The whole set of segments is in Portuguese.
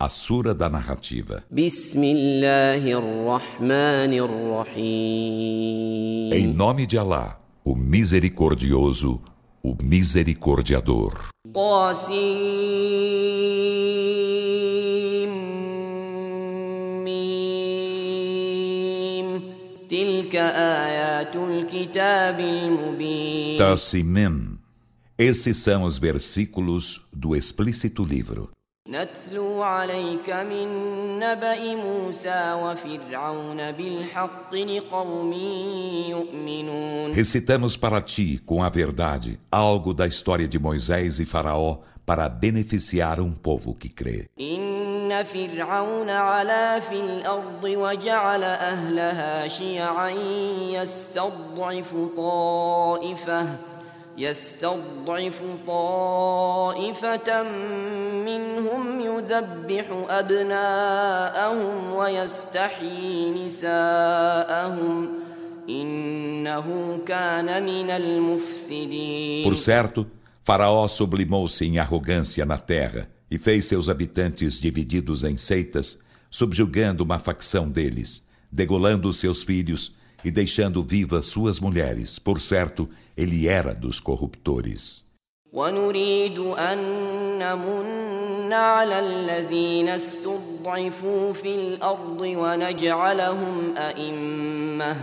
A Sura da Narrativa. Em nome de Alá, o Misericordioso, o Misericordiador. Tassimim. Esses são os versículos do explícito livro. نتلو عليك من نبأ موسى وفرعون بالحق لقوم يؤمنون Recitamos para ti, com a verdade, algo da história de Moisés e Faraó para beneficiar um povo que crê. إن فرعون علا في الأرض وجعل أهلها شيعا يستضعف طائفة يستضعف طائفة منهم يذبح أبناءهم ويستحيي نساءهم إنه كان من المفسدين Por certo, Faraó sublimou-se em arrogância na terra e fez seus habitantes divididos em seitas, subjugando uma facção deles, degolando seus filhos e deixando vivas suas mulheres. Por certo, ele era dos corruptores. ونريد أن نمن على الذين استضعفوا في الأرض ونجعلهم أئمة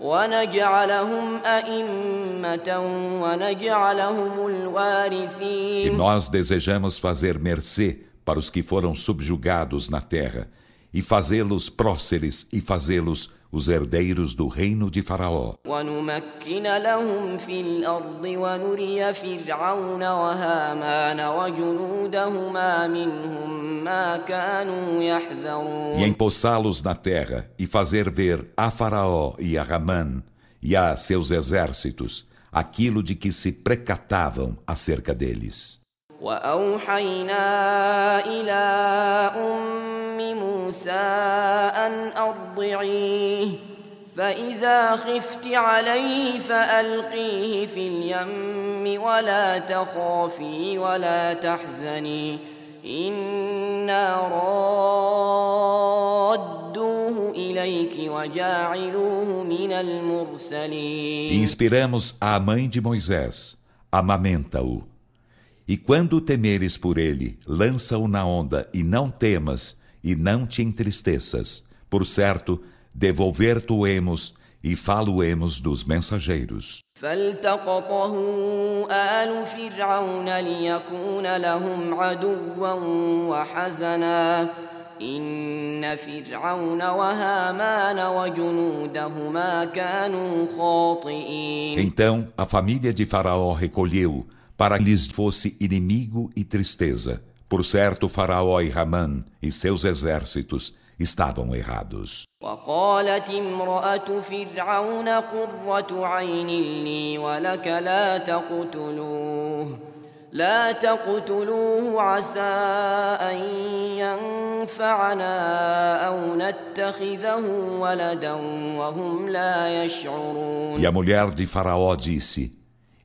ونجعلهم أئمة ونجعلهم E الوارثين nós desejamos fazer mercê para os que foram subjugados na terra, e fazê-los próceres e fazê-los os herdeiros do reino de Faraó. E empossá-los na terra e fazer ver a Faraó e a Ramã e a seus exércitos aquilo de que se precatavam acerca deles. وأوحينا إلى أم موسى أن أرضعيه فإذا خفت عليه فألقيه في اليم ولا تخافي ولا تحزني إنا رادوه إليك وجاعلوه من المرسلين inspiramos a mãe de Moisés, amamenta-o. E quando temeres por ele, lança-o na onda, e não temas, e não te entristeças. Por certo, devolver-te-emos e falo-emos dos mensageiros. فالتقطه آل فرعون ليكون لهم عدوا وحزنا إن فرعون وهامان وجنودهما كانوا خاطئين Então a família de Faraó recolheu para que lhes fosse inimigo e tristeza. Por certo, Faraó e Ramã e seus exércitos estavam errados. وقالت امرأة فرعون قرة عين لي ولك لا تقتلوه لا تقتلوه عسى أن ينفعنا أو نتخذه ولدا وهم لا يشعرون E a mulher de Faraó disse: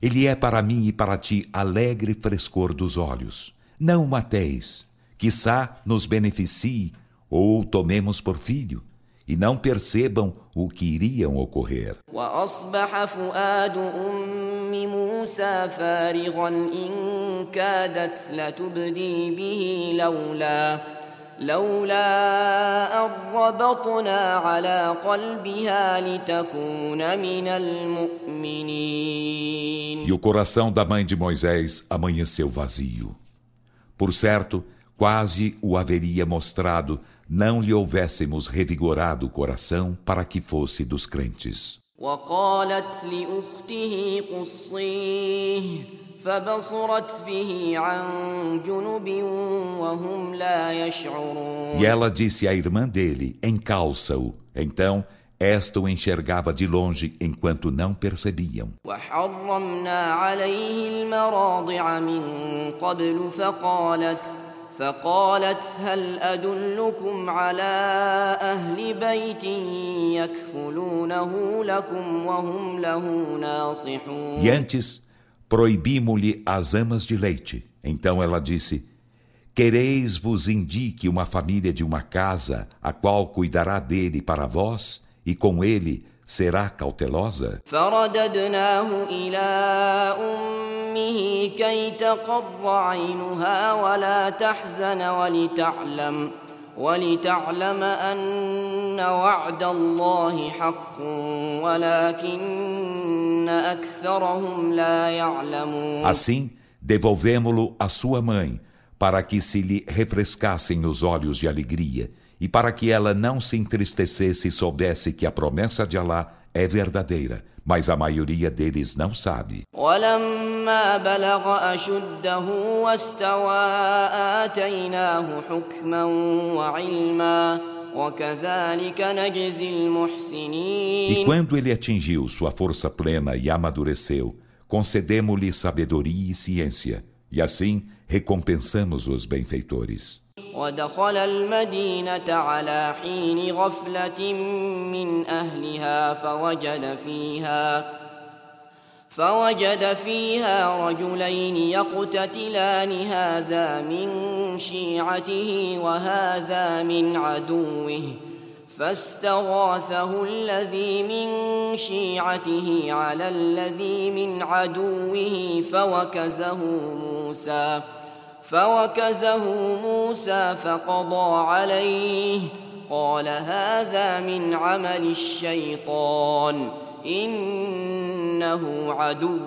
Ele é para mim e para ti alegre frescor dos olhos. Não o mateis, quiçá nos beneficie ou o tomemos por filho, e não percebam o que iriam ocorrer. وأصبح فؤاد أم موسى فارغا إن كادت لتبدي به لولا لولا أن ربطنا على قلبها لتكون من المؤمنين E o coração da mãe de Moisés amanheceu vazio. Por certo, quase o haveria mostrado, não lhe houvéssemos revigorado o coração para que fosse dos crentes. وقالت لأخته قصيه فبصرت به عن جنب وهم لا يشعرون E ela disse à irmã dele: Encalça-o. Então, esta o enxergava de longe enquanto não percebiam. وحرمنا عليه المراضع من قبل فقالت فقالت هل أدلكم على أهل بيت يكفلونه لكم وهم له ناصحون E antes, proibimos-lhe as amas de leite. Então ela disse: Quereis vos indique uma família de uma casa, a qual cuidará dele para vós, e com ele será cautelosa? فرددناه إلى أمه كي تقر عينها ولا تحزن ولتعلم ولتعلم أن وعد الله حق ولكن أكثرهم لا يعلمون Assim, devolvemo-lo à sua mãe, para que se lhe refrescassem os olhos de alegria, e para que ela não se entristecesse e soubesse que a promessa de Alá é verdadeira, mas a maioria deles não sabe. ولما بلغ أشده واستوى آتيناه حكما وعلما وكذلك نجزي E المحسنين quando ele atingiu sua força plena e amadureceu, concedemos-lhe sabedoria e ciência, e assim recompensamos os benfeitores. ودخل المدينة على حين غفلة من أهلها فوجد فيها فوجد فيها رجلين يقتتلان هذا من شيعته وهذا من عدوه فاستغاثه الذي من شيعته على الذي من عدوه فوكزه موسى. فوكزه موسى فقضى عليه قال هذا من عمل الشيطان إنه عدو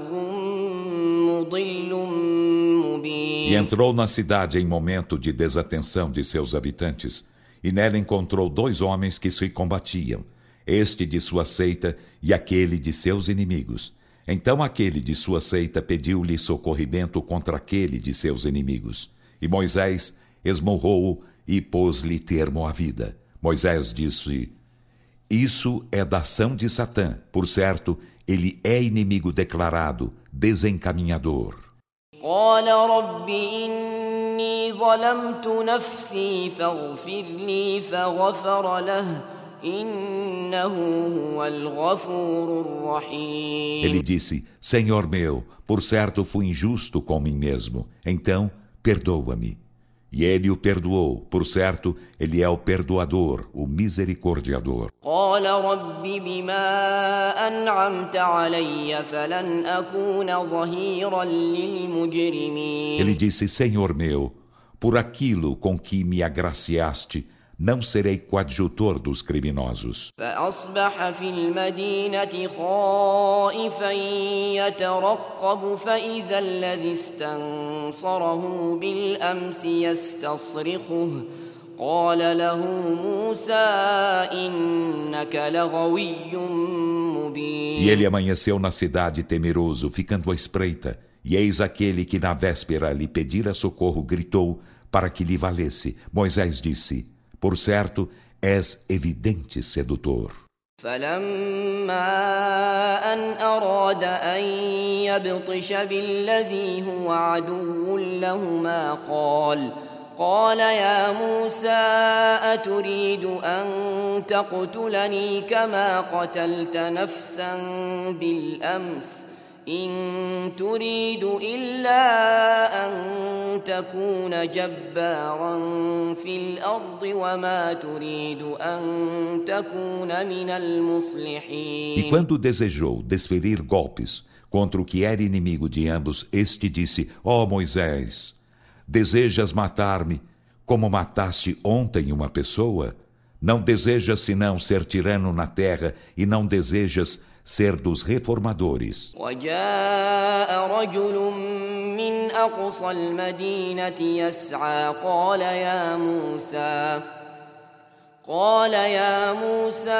مضل E مبين entrou na cidade em momento de desatenção de seus habitantes, e nela encontrou dois homens que se combatiam, este de sua seita e aquele de seus inimigos. Então aquele de sua seita pediu-lhe socorrimento contra aquele de seus inimigos. E Moisés esmurrou-o e pôs-lhe termo à vida. Moisés disse: Isso é da ação de Satã. Por certo, ele é inimigo declarado, desencaminhador. قال رب إني ظلمت نفسي فاغفر لي فغفر له ele disse: Senhor meu, por certo fui injusto com mim mesmo, então perdoa-me. E ele o perdoou, por certo, ele é o perdoador, o misericordiador. Ele disse: Senhor meu, por aquilo com que me agraciaste, não serei coadjutor dos criminosos. فأصبح في المدينة خائفا يترقب فإذا الذي استنصره بالأمس يستصرخه قال له موسى إنك لغوي مبين E ele amanheceu na cidade temeroso, ficando à espreita. E eis aquele que na véspera lhe pedira socorro gritou para que lhe valesse. Moisés disse: Por certo, és evidente sedutor. فلما أن أراد أن يبطش بالذي هو عدو لهما قال قال يا موسى أتريد أن تقتلني كما قتلت نفسا بالأمس إن تريد إلا أن تكون جبارا في الأرض وما تريد أن تكون من E المصلحين quando desejou desferir golpes contra o que era inimigo de ambos, este disse: Ó Moisés, desejas matar-me como mataste ontem uma pessoa? Não desejas senão ser tirano na terra e não desejas ser dos reformadores. وجاء رجل من أقصى المدينة يسعى قال يا موسى قال يا موسى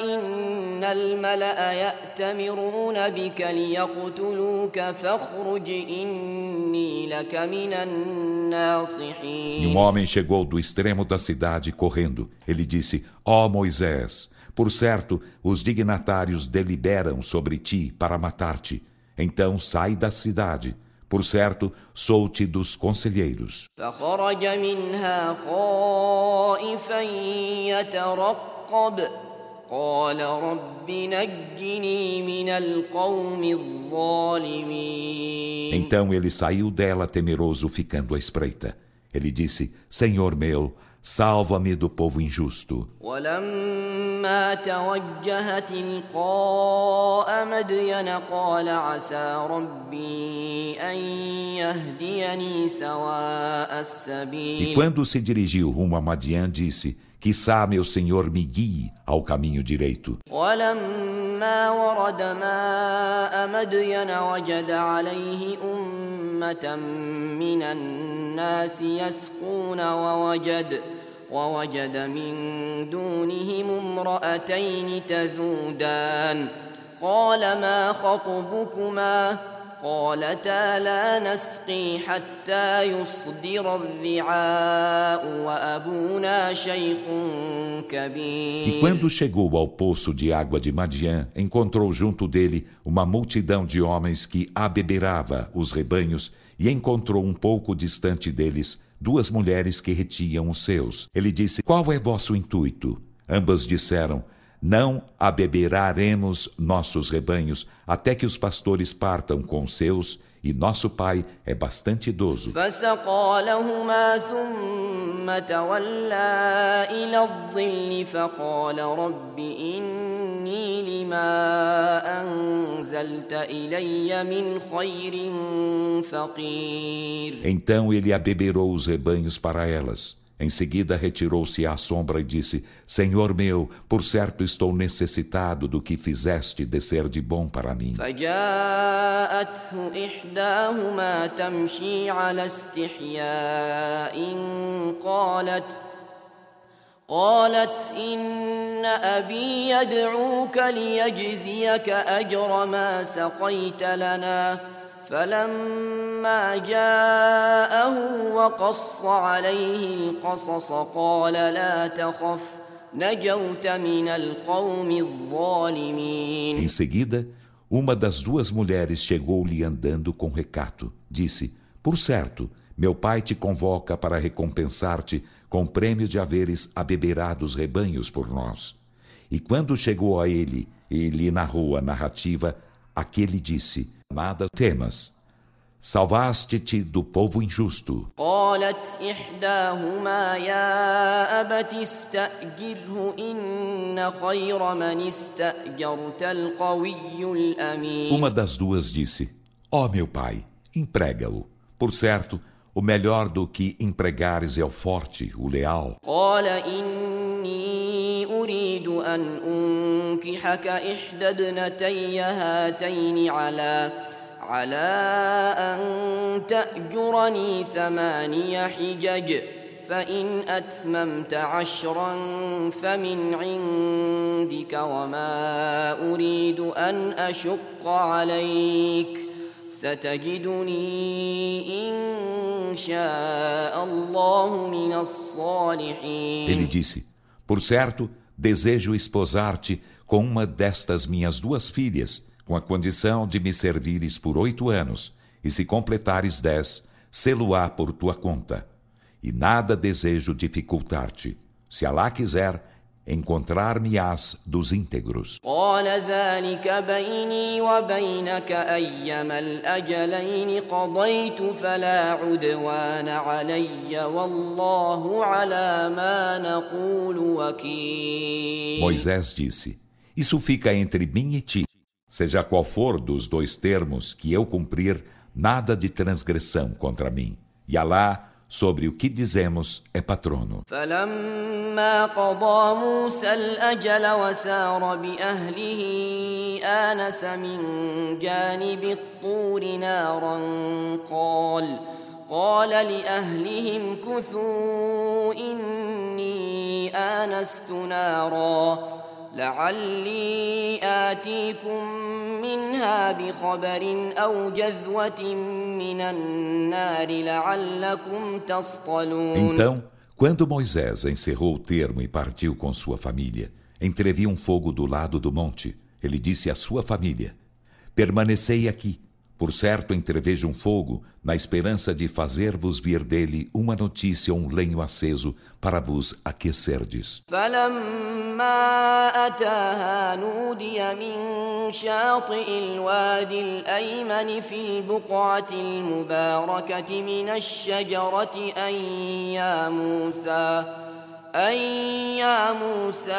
إن الملأ يأتمرون بك ليقتلوك فاخرج إني لك من E الناصحين um homem chegou do extremo da cidade correndo. Ele disse: Ó Moisés, por certo, os dignatários deliberam sobre ti para matar-te. Então sai da cidade. Por certo, sou-te dos conselheiros. Então ele saiu dela temeroso, ficando à espreita. Ele disse: Senhor meu, salva-me do povo injusto. ولما توجه تلقاء مدين قال عسى ربي أن يهديني سواء E السبيل quando se dirigiu rumo a Madian, disse: Quissá meu Senhor me guie ao caminho direito. ولما ورد ماء مدين وجد عليه أمة من الناس يسقون ووجد ووجد من دونهم امرأتين تذودان قال ما خطبكما قالتا لا نسقي حتى يصدر الرعاء وأبونا شيخ كبير E quando chegou ao poço de água de Madian, encontrou junto dele uma multidão de homens que abeberava os rebanhos e encontrou um pouco distante deles duas mulheres que retiam os seus. Ele disse: Qual é vosso intuito? Ambas disseram: Não abeberaremos nossos rebanhos até que os pastores partam com os seus, e nosso pai é bastante idoso. Então ele abeberou os rebanhos para elas. Em seguida retirou-se à sombra e disse: Senhor meu, por certo estou necessitado do que fizeste descer de bom para mim. فجاءته إحداهما تمشي على استحياء قالت قالت إن أبي يدعوك ليجزيك أجر ما سقيت لنا فلما جاءه وقص عليه القصص قال لا تخف نجوت من القوم الظالمين Em seguida, uma das duas mulheres chegou-lhe andando com recato. Disse: Por certo, meu pai te convoca para recompensar-te com o prêmio de haveres abeberado os rebanhos por nós. E quando chegou a ele e lhe narrou a narrativa, aquele disse: Nada temas. Salvaste-te do povo injusto. قالت إحداهما يا أبت استأجره إن خير من استأجرت القوي الأمين Uma das duas disse: Ó meu pai, emprega-o. Por certo, o melhor do que empregares é o forte, o leal. قال إني أريد أن أنكحك إحدى ابنتي هاتين على على أن تأجرني ثماني حجج فإن أتممت عشرا فمن عندك وما أريد أن أشق عليك. ستجدني إن شاء الله من الصالحين. Ele disse: Por certo, desejo esposar-te com uma destas minhas duas filhas, com a condição de me servires por oito anos, e se completares dez, sê-lo-á por tua conta. E nada desejo dificultar-te. Se Alá quiser, encontrar-me-ás dos íntegros. Moisés disse: Isso fica entre mim e ti. Seja qual for dos dois termos que eu cumprir, nada de transgressão contra mim. E Alá sobre o que dizemos, é patrono. فلما قضى موسى الأجل وسار بأهله آنس من جانب الطور نارا قال قال لأهلهم كثوا إني آنست نارا لعلي آتيكم منها بخبر أو جذوة من النار لعلكم تصطلون Então, quando Moisés encerrou o termo e partiu com sua família, entreviu um fogo do lado do monte. Ele disse à sua família: Permanecei aqui, por certo, entrevejo um fogo, na esperança de fazer-vos vir dele uma notícia ou um lenho aceso para vos aquecerdes. أي يا موسى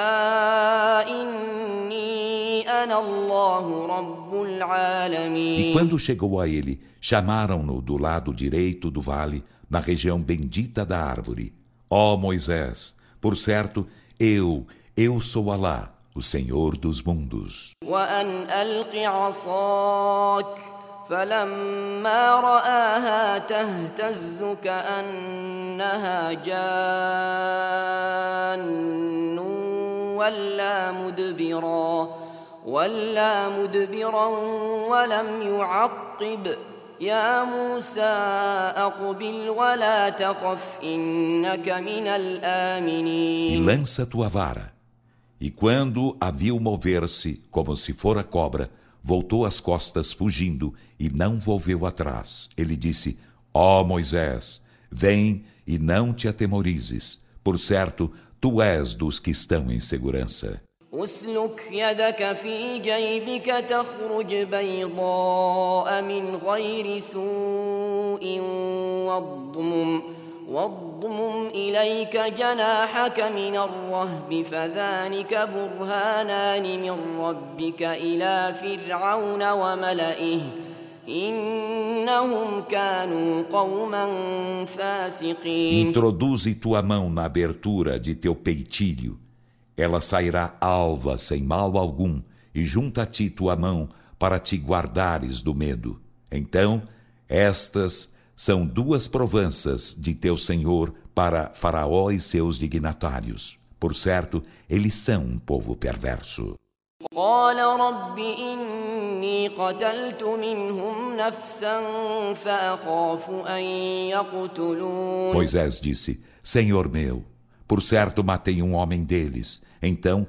إني أنا الله رب العالمين E quando chegou a ele, chamaram-no do lado direito do vale, na região bendita da árvore. Ó oh Moisés, por certo, eu, eu sou Alá, o Senhor dos mundos. وأن ألق عصاك فلما رآها تهتز كأنها جان ولا مدبرا ولا مدبرا ولم يعقب يا موسى أقبل ولا تخف إنك من الآمنين E lança tua vara. E quando a viu mover-se como se fora cobra, voltou as costas fugindo e não volveu atrás. Ele disse: Ó oh Moisés, vem e não te atemorizes. Por certo, tu és dos que estão em segurança. اسلك يدك في جيبك تخرج بيضاء من غير سوء واضمم واضمم إليك جناحك من الرهب فذلك برهانان من ربك إلى فرعون وملئه إنهم كانوا قوما فاسقين Introduze tua mão na abertura de teu peitilho. Ela sairá alva sem mal algum, e junta a ti tua mão para te guardares do medo. Então, estas são duas provanças de teu Senhor para Faraó e seus dignatários. Por certo, eles são um povo perverso. Moisés disse: Senhor meu, por certo matei um homem deles, então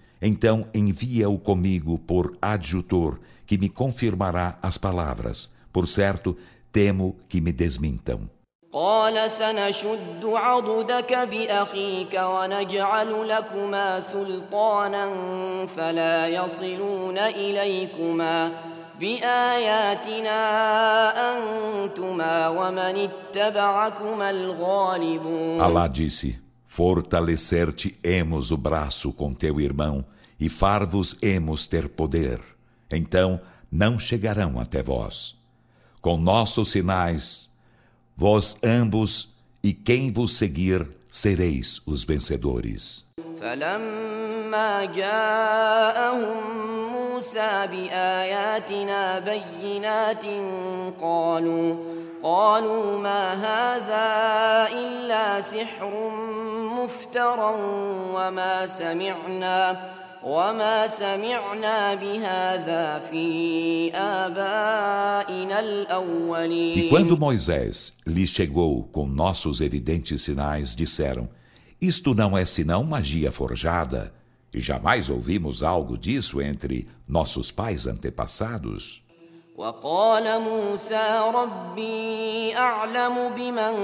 Então envia-o comigo por adjutor, que me confirmará as palavras. Por certo, temo que me desmintam. قال سنشد عضدك بأخيك ونجعل لكما سلطانا فلا يصلون إليكما بآياتنا أنتما ومن اتبعكما الغالبون Allah disse, fortalecer-te-emos o braço com teu irmão e far-vos-emos ter poder. Então não chegarão até vós. Com nossos sinais, Vós ambos e quem vos seguir sereis os vencedores. فلما جاءهم موسى بآياتنا بينات قالوا قالوا ما هذا إلا سحر مفترى وما سمعنا وما سمعنا بهذا في آبائنا الأولين E quando Moisés lhe chegou com nossos evidentes sinais, disseram: Isto não é senão magia forjada, e jamais ouvimos algo disso entre nossos pais antepassados. وقال موسى ربي أعلم بمن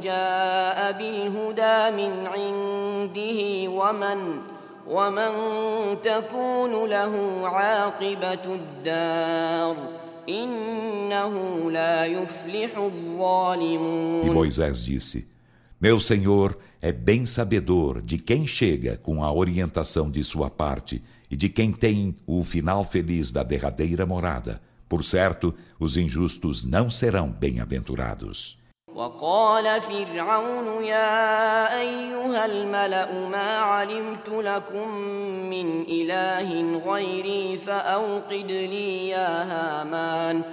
جاء بالهدى من عنده ومن ومن تكون له عاقبة الدار إنه لا يفلح الظالمون E Moisés disse: Meu Senhor é bem sabedor de quem chega com a orientação de sua parte e de quem tem o final feliz da derradeira morada. Por certo, os injustos não serão bem-aventurados. وقال فرعون يا أيها الملأ ما علمت لكم من إله غيري فأوقد لي يا هامان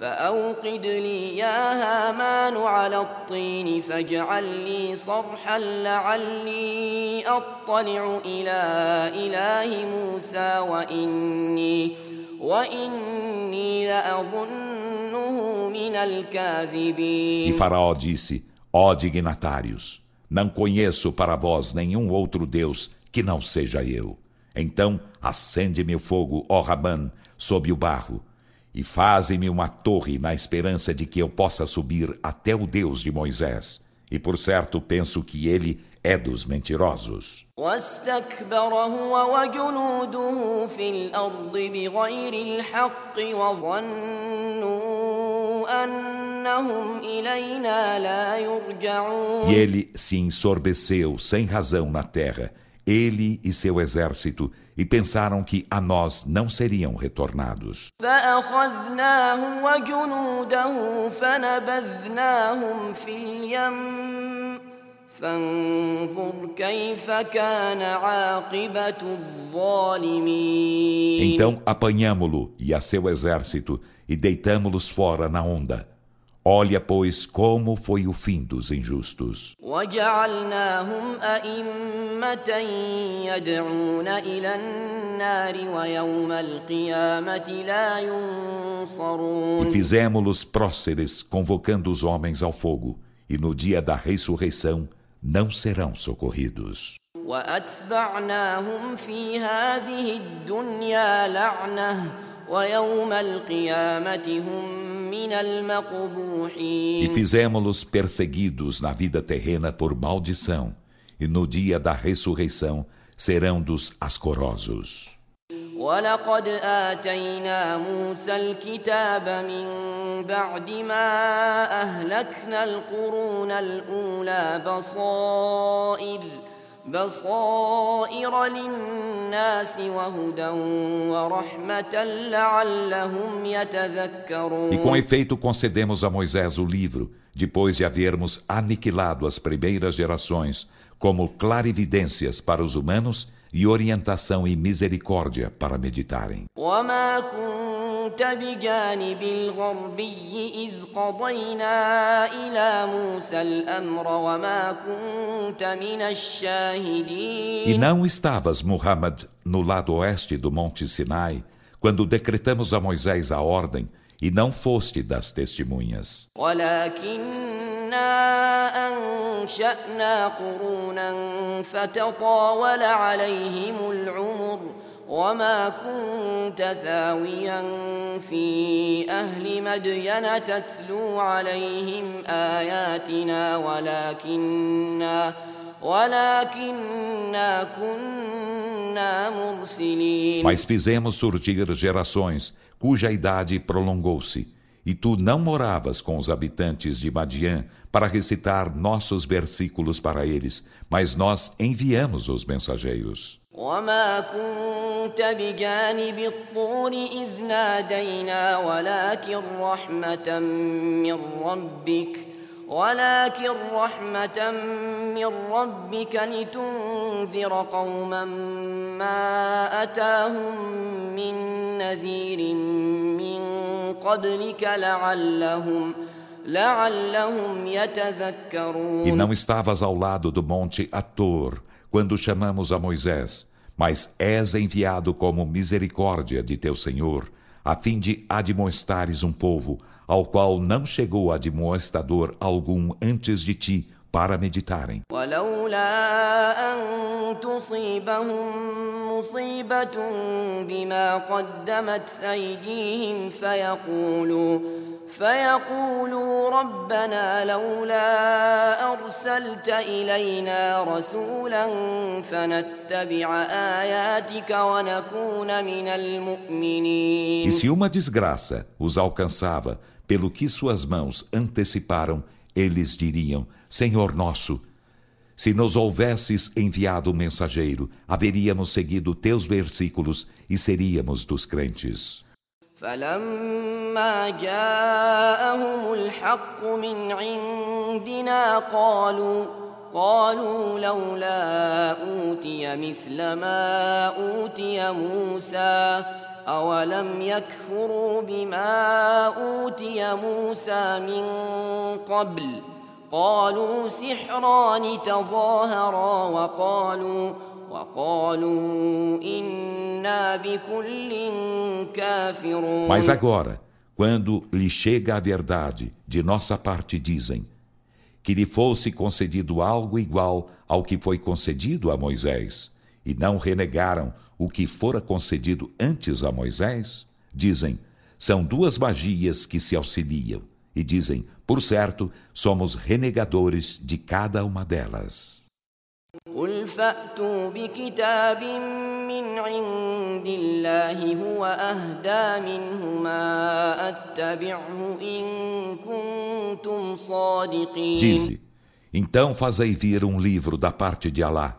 فأوقد لي يا هامان على الطين فاجعل لي صرحا لعلي أطلع إلى إله موسى وإني E Faraó disse: Ó dignatários, não conheço para vós nenhum outro Deus que não seja eu. Então acende-me o fogo, ó Raban, sob o barro, e faze-me uma torre na esperança de que eu possa subir até o Deus de Moisés. E por certo penso que ele é dos mentirosos. E ele se ensorbeceu sem razão na terra, ele e seu exército, e pensaram que a nós não seriam retornados. Então apanhamo-lo e a seu exército e deitamo-los fora na onda. Olha, pois, como foi o fim dos injustos. E fizemos-los próceres, convocando os homens ao fogo, e no dia da ressurreição não serão socorridos. E fizemos-los perseguidos na vida terrena por maldição, e no dia da ressurreição serão dos ascorosos. ولقد آتينا موسى الكتاب من بعد ما أهلكنا القرون الأولى بصائر بصائر للناس وهدى ورحمة لعلهم يتذكرون E com efeito concedemos a Moisés o livro, depois de havermos aniquilado as primeiras gerações, como clarividências para os humanos e orientação e misericórdia para meditarem. E não estavas, Muhammad, no lado oeste do Monte Sinai, quando decretamos a Moisés a ordem, e não foste das testemunhas. وما كنت ثاويا في أهل مدين تتلو عليهم آياتنا ولكننا ولكننا كنا مرسلين Mas fizemos surgir gerações cuja idade prolongou-se e tu não moravas com os habitantes de Madian para recitar nossos versículos para eles, mas nós enviamos os mensageiros. وما كنت بجانب الطور إذ نادينا ولكن رحمة من ربك ولكن رحمة من ربك لتنذر قوما ما أتاهم من نذير من قبلك لعلهم E não estavas ao lado do monte Ator, quando chamamos a Moisés, mas és enviado como misericórdia de teu Senhor, a fim de admoestares um povo ao qual não chegou admoestador algum antes de ti para meditarem. فيقولوا ربنا لولا أرسلت إلينا رسولا فنتبع آياتك ونكون من المؤمنين E se uma desgraça os alcançava pelo que suas mãos anteciparam, eles diriam: Senhor nosso, se nos houvesses enviado um mensageiro, haveríamos seguido teus versículos e seríamos dos crentes. فلما جاءهم الحق من عندنا قالوا قالوا لولا أوتي مثل ما أوتي موسى أولم يكفروا بما أوتي موسى من قبل قالوا سحران تظاهرا وقالوا وقالوا إنا بكل كافرون Mas agora, quando lhe chega a verdade, de nossa parte dizem que lhe fosse concedido algo igual ao que foi concedido a Moisés, e não renegaram o que fora concedido antes a Moisés? Dizem, são duas magias que se auxiliam, e dizem, por certo, somos renegadores de cada uma delas. قل فأتوا بكتاب من عند الله هو أهدى منهما أتبعه إن كنتم صادقين Dize, então fazei vir um livro da parte de Alá,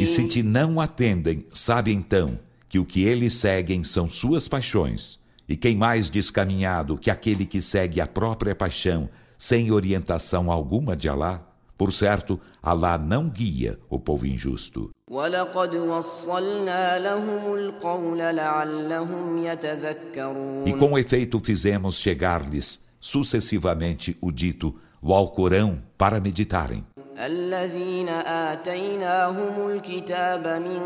E se te não atendem, sabe então que o que eles seguem são suas paixões, e quem mais descaminhado que aquele que segue a própria paixão, sem orientação alguma de Alá? Por certo, Alá não guia o povo injusto. E com efeito fizemos chegar-lhes sucessivamente o dito, o Alcorão, para meditarem. الذين آتيناهم الكتاب من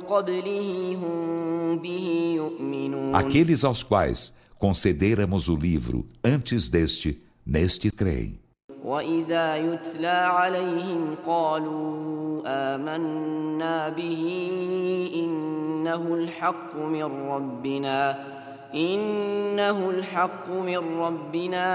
قبله هم به يؤمنون Aqueles aos quais concederamos o livro antes deste, neste creem. وإذا يتلى عليهم قالوا آمنا به إنه الحق من ربنا إنه الحق من ربنا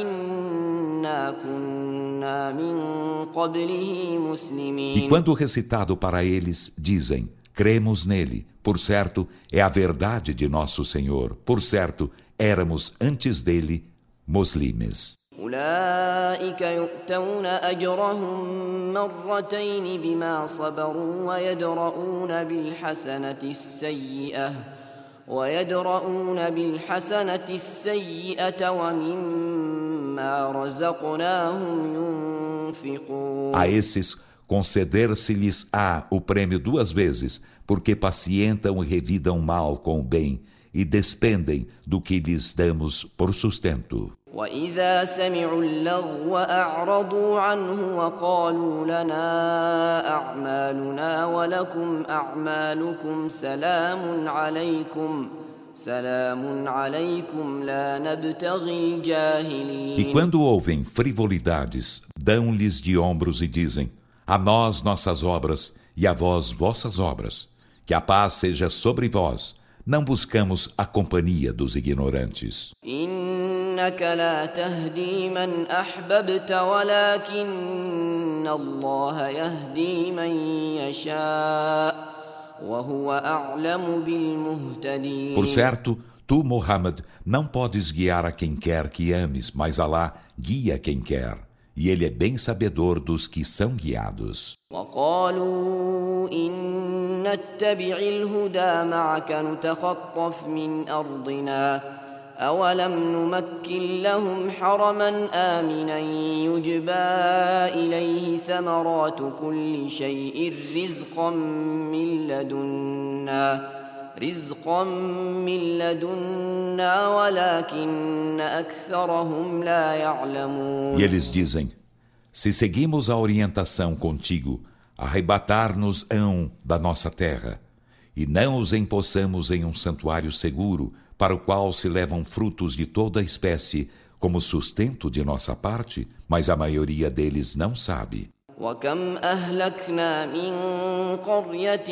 إنا كنا من قبله مسلمين E quando recitado para eles, dizem, cremos nele, por certo, é a verdade de nosso Senhor, por certo, éramos antes dele muslimes. أولئك يؤتون أجرهم مرتين بما صبروا ويدرؤون بالحسنة السيئة ويدرؤون بالحسنة السيئة ومما رزقناهم ينفقون A esses conceder-se-lhes-á o prêmio duas vezes, porque pacientam e revidam mal com o bem e despendem do que lhes damos por sustento. وإذا سمعوا اللغو أعرضوا عنه وقالوا لنا أعمالنا ولكم أعمالكم سلام عليكم سلام عليكم لا نبتغي الجاهلين E quando ouvem frivolidades, dão-lhes de ombros e dizem: A nós nossas obras e a vós vossas obras. Que a paz seja sobre vós. não buscamos a companhia dos ignorantes. Por certo, tu, Muhammad, não podes guiar a quem quer que ames, mas Alá guia quem quer. E ele é bem sabedor dos que são guiados. أولم نمكن لهم حرما آمنا يجبى إليه ثمرات كل شيء رزقا من لدنا رزقا من لدنا ولكن أكثرهم لا يعلمون E eles dizem: Se seguimos a orientação contigo, arrebatar-nos-ão da nossa terra, e não os empossamos em um santuário seguro, para o qual se levam frutos de toda a espécie, como sustento de nossa parte, mas a maioria deles não sabe. وكم أهلكنا من قرية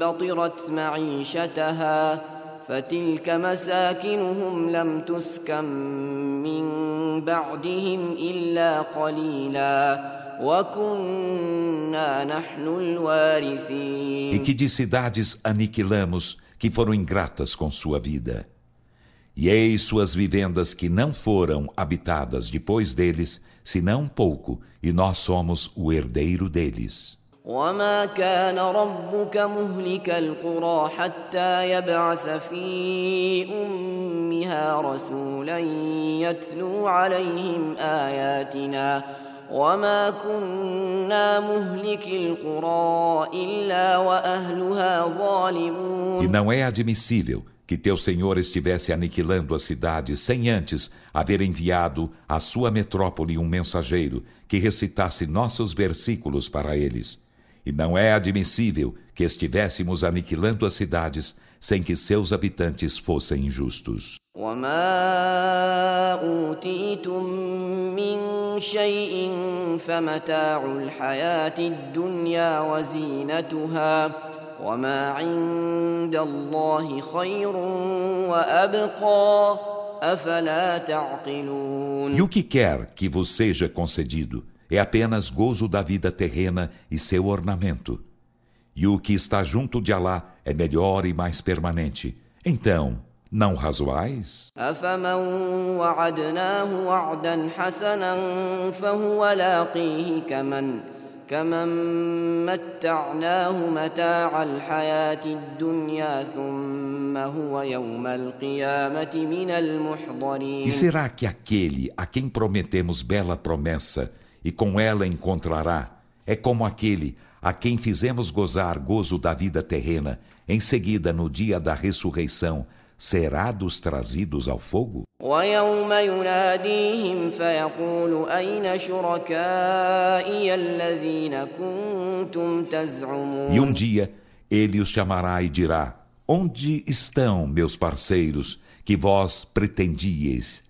بطرت معيشتها فتلك مساكنهم لم تسكن من بعدهم إلا قليلا وكنا نحن E الوارثين que de cidades aniquilamos, que foram ingratas com sua vida. E eis suas vivendas que não foram habitadas depois deles, senão pouco, e nós somos o herdeiro deles. وما كان ربك مهلك القرى حتى يبعث في أمها رسولا يتلو عليهم آياتنا وما كنا مهلك القرى إلا وأهلها ظالمون E não é admissível que teu Senhor estivesse aniquilando as cidades sem antes haver enviado à sua metrópole um mensageiro que recitasse nossos versículos para eles. E não é admissível que estivéssemos aniquilando as cidades sem que seus habitantes fossem injustos. وما عند الله خير وأبقى أفلا تعقلون E o que quer que vos seja concedido é apenas gozo da vida terrena e seu ornamento. E o que está junto de Alá é melhor e mais permanente. Então, não razoais? أفمن وعدناه وعدا حسنا فهو لاقيه كمن كمن متعناه متاع الحياة الدنيا ثم هو يوم القيامة من المحضرين E será que aquele a quem prometemos bela promessa e com ela encontrará é como aquele a quem fizemos gozar gozo da vida terrena, em seguida no dia da ressurreição será dos trazidos ao fogo? E um dia ele os chamará e dirá: Onde estão meus parceiros que vós pretendieis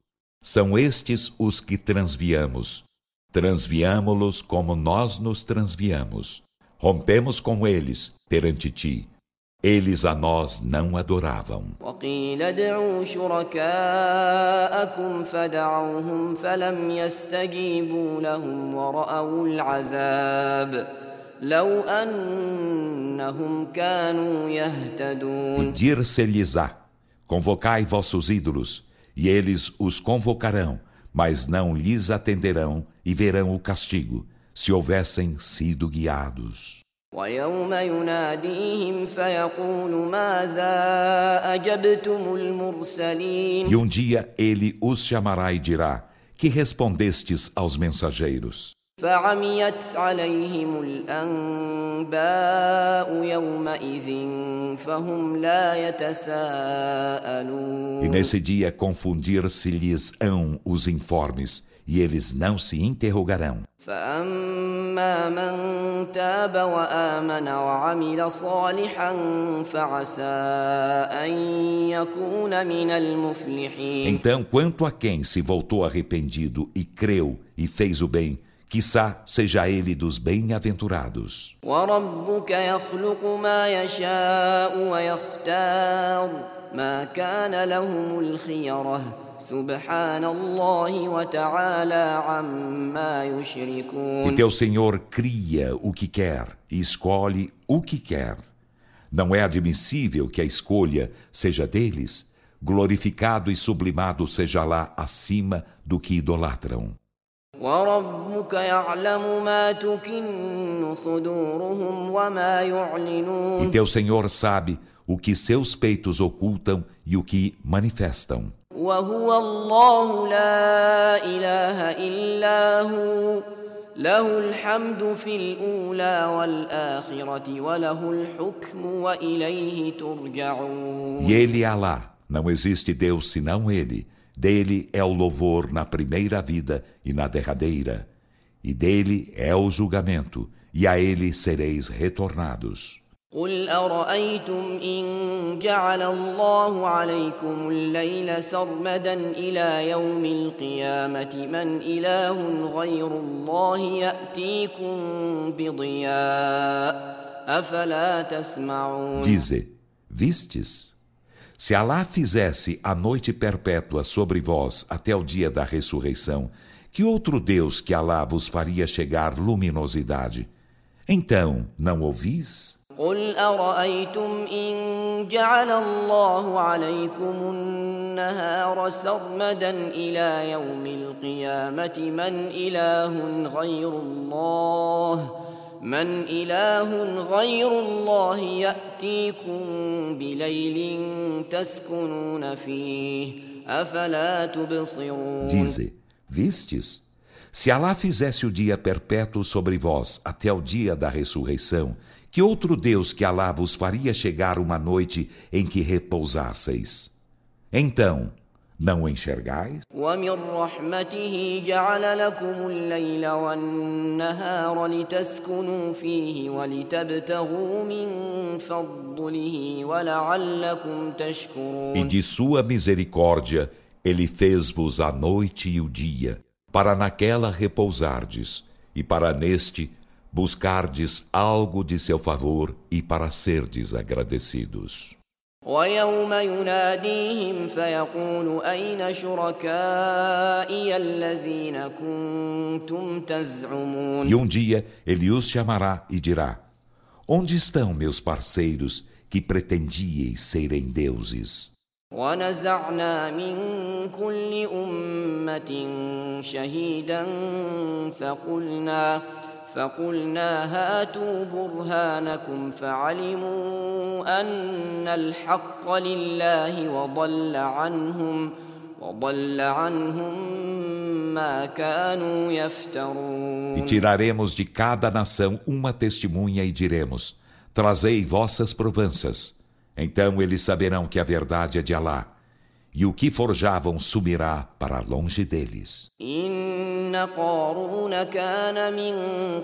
são estes os que transviamos. Transviamo-los como nós nos transviamos. Rompemos com eles perante ti. Eles a nós não adoravam. E dir-se-lhes-á: Convocai vossos ídolos e eles os convocarão, mas não lhes atenderão e verão o castigo, se houvessem sido guiados. E um dia ele os chamará e dirá: Que respondestes aos mensageiros? فعميت عليهم الأنباء يومئذ فهم لا يتساءلون E nesse dia confundir-se-lhes-ão os informes e eles não se interrogarão. فأما من تاب وآمن وعمل صالحا فعسى أن يكون من المفلحين Então, quanto a quem se voltou arrependido e creu e fez o bem, Quissá seja ele dos bem-aventurados. E teu Senhor cria o que quer e escolhe o que quer. Não é admissível que a escolha seja deles. Glorificado e sublimado seja lá acima do que idolatram. E teu Senhor sabe o que seus peitos ocultam e o que manifestam. E ele é Alá, não existe Deus senão ele. Dele é o louvor na primeira vida e na derradeira, e dele é o julgamento, e a ele sereis retornados. قل أرأيتم إن جعل الله عليكم الليل سرمدا إلى يوم القيامة من إله غير الله يأتيكم بضياء أفلا تسمعون Dize, vistes? Se Alá fizesse a noite perpétua sobre vós até o dia da ressurreição, que outro Deus que Alá vos faria chegar luminosidade? Então, não ouvis? قل أرأيتم إن جعل الله عليكم النهار سرمدا إلى يوم القيامة من إله غير الله من إله غير الله يأتيكم بليل تسكنون فيه أفلا تبصرون Dize, vistes? Se Alá fizesse o dia perpétuo sobre vós até o dia da ressurreição, que outro Deus que Alá vos faria chegar uma noite em que repousasseis? Então, não enxergais? E de sua misericórdia, ele fez-vos a noite e o dia, para naquela repousardes, e para neste buscardes algo de seu favor e para serdes agradecidos. ويوم يناديهم فيقول أين شركائي الذين كنتم تزعمون E um dia ele os chamará e dirá: Onde estão meus parceiros que pretendieis serem deuses? ونزعنا من كل أمة شهيدا فقلنا فقلنا هاتوا برهانكم فعلموا أن الحق لله وضل عنهم وضل عنهم ما كانوا يفترون E tiraremos de cada nação uma testemunha e diremos: Trazei vossas provanças. Então eles saberão que a verdade é de Alá. E o que forjavam sumirá para longe deles. قارون كان من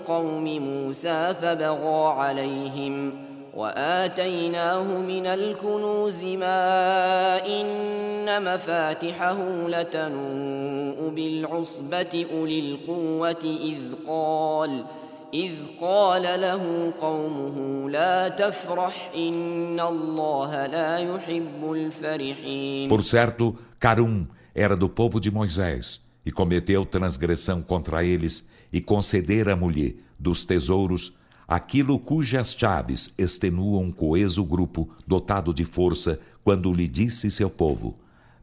قوم موسى فبغى عليهم وآتيناه من الكنوز ما إن مفاتحه لتنوء بالعصبة أولي القوة إذ قال إذ قال له قومه لا تفرح إن الله لا يحب الفرحين Por certo, Carum era do povo de Moisés e cometeu transgressão contra eles e concedera-mulher dos tesouros aquilo cujas chaves extenuam um coeso grupo dotado de força quando lhe disse seu povo: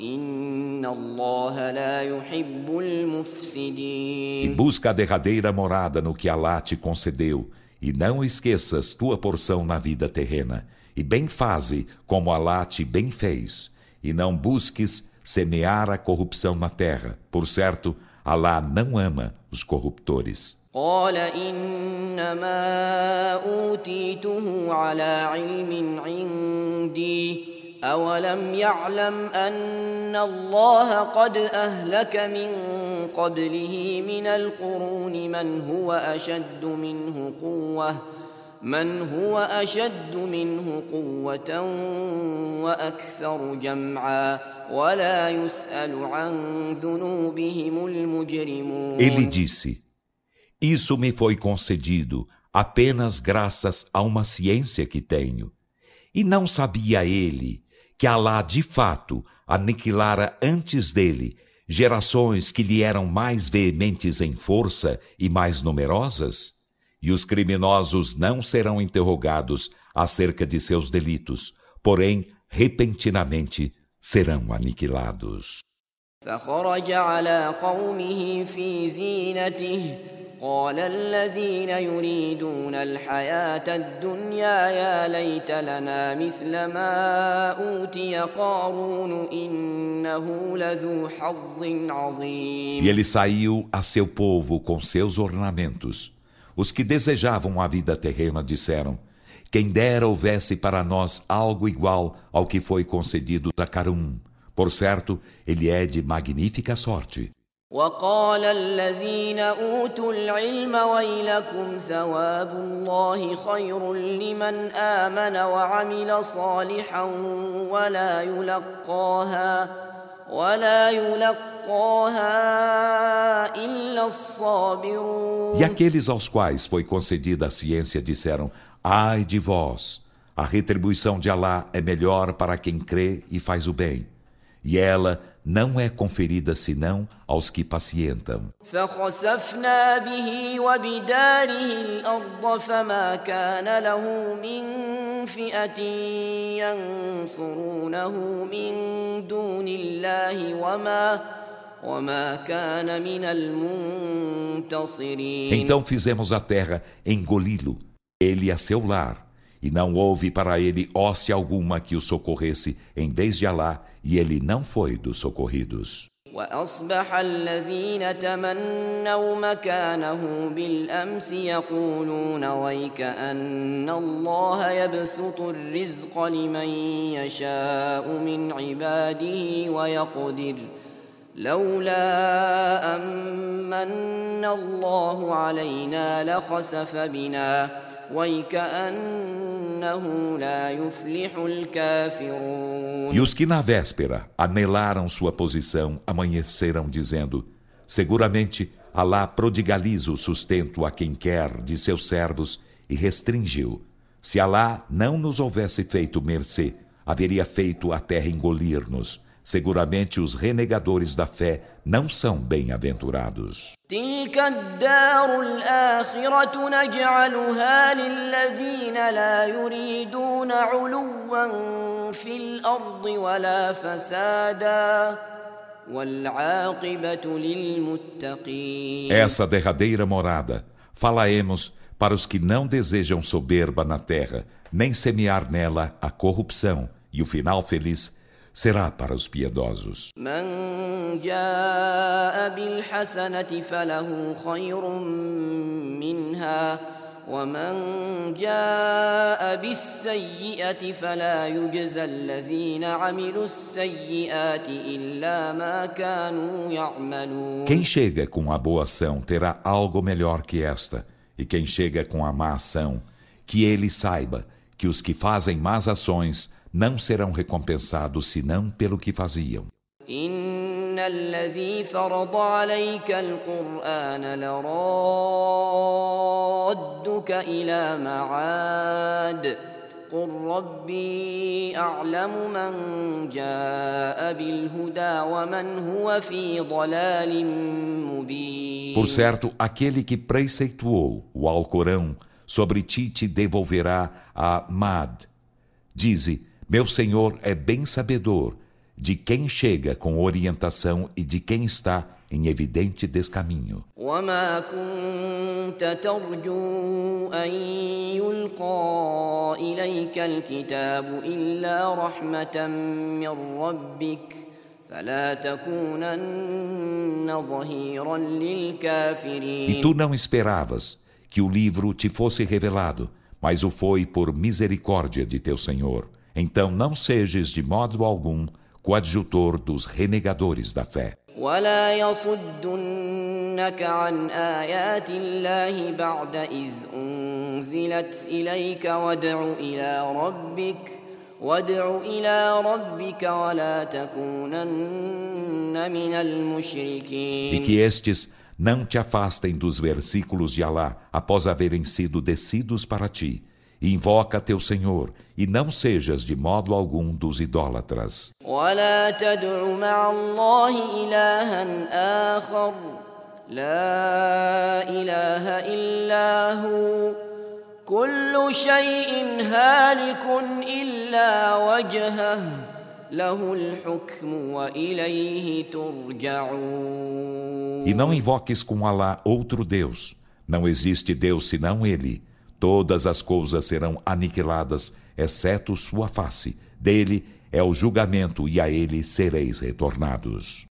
إن الله لا يحب E المفسدين busca a derradeira morada no que Alá te concedeu, e não esqueças tua porção na vida terrena, e bem faze como Alá te bem fez, e não busques semear a corrupção na terra. Por certo, Alá não ama os corruptores. قال إنما أوتيته على علم عندي أولم يعلم أن الله قد أهلك من قبله من القرون من هو أشد منه قوة من هو أشد منه قوة وأكثر جمعا ولا يسأل عن ذنوبهم المجرمون Ele disse: Isso me foi concedido apenas graças a uma ciência que tenho. E não sabia ele que Alá de fato aniquilara antes dele gerações que lhe eram mais veementes em força e mais numerosas? E os criminosos não serão interrogados acerca de seus delitos, porém, repentinamente serão aniquilados. فخرج على قومه في زينته قال الذين يريدون الحياة الدنيا يا ليت لنا مثل ما أوتي قارون إنه لذو حظ عظيم E ele saiu a seu povo com seus ornamentos. Os que desejavam a vida terrena disseram: Quem dera houvesse para nós algo igual ao que foi concedido a Carum. Por certo, ele é de magnífica sorte. وقال الذين أوتوا العلم ويلكم ثواب الله خير لمن آمن وعمل صالحا ولا يلقاها ولا يلقاها إلا الصابرون E aqueles aos quais foi concedida a ciência disseram: Ai de vós! A retribuição de Alá é melhor para quem crê e faz o bem. E ela não é conferida senão aos que pacientam. Então fizemos a terra engoli-lo, ele a seu lar. E não houve para ele hoste alguma que o socorresse em vez de Alá, e ele não foi dos socorridos. وأصبح الذين تمنوا مكانه بالأمس يقولون ويك أن الله يبسط الرزق لمن يشاء من عباده ويقدر لولا أمن الله علينا لخسف بنا E os que na véspera anelaram sua posição amanheceram dizendo: Seguramente Alá prodigaliza o sustento a quem quer de seus servos e restringiu. Se Alá não nos houvesse feito mercê, haveria feito a terra engolir-nos. Seguramente os renegadores da fé não são bem-aventurados. Essa derradeira morada falaemos para os que não desejam soberba na terra, nem semear nela a corrupção, e o final feliz será para os piedosos. من جاء بالحسنة فله خير منها ومن جاء بالسيئة فلا يجزى الذين عملوا السيئات إلا ما كانوا يعملون Quem chega com a boa ação terá algo melhor que esta, e quem chega com a má ação, que ele saiba que os que fazem más ações não serão recompensados senão pelo que faziam. Por certo, aquele que preceituou o Alcorão, sobre ti te devolverá a Mad. Dize, meu Senhor é bem sabedor de quem chega com orientação e de quem está em evidente descaminho. E tu não esperavas que o livro te fosse revelado, mas o foi por misericórdia de teu Senhor. Então não sejas de modo algum coadjutor dos renegadores da fé. ولا يصدنك عن آيات الله بعد إذ أنزلت إليك وادع إلى ربك وادع إلى ربك ولا تكونن من E المشركين que estes não te afastem dos versículos de Alá após haverem sido descidos para ti. E invoca teu Senhor, e não sejas de modo algum dos idólatras. ولا تدع مع الله إلها آخر لا إله إلا هو كل شيء هالك إلا وجهه له الحكم وإليه ترجعون E não invoques com Alá outro Deus. Não existe Deus senão Ele. Todas as coisas serão aniquiladas, exceto sua face. Dele é o julgamento e a ele sereis retornados.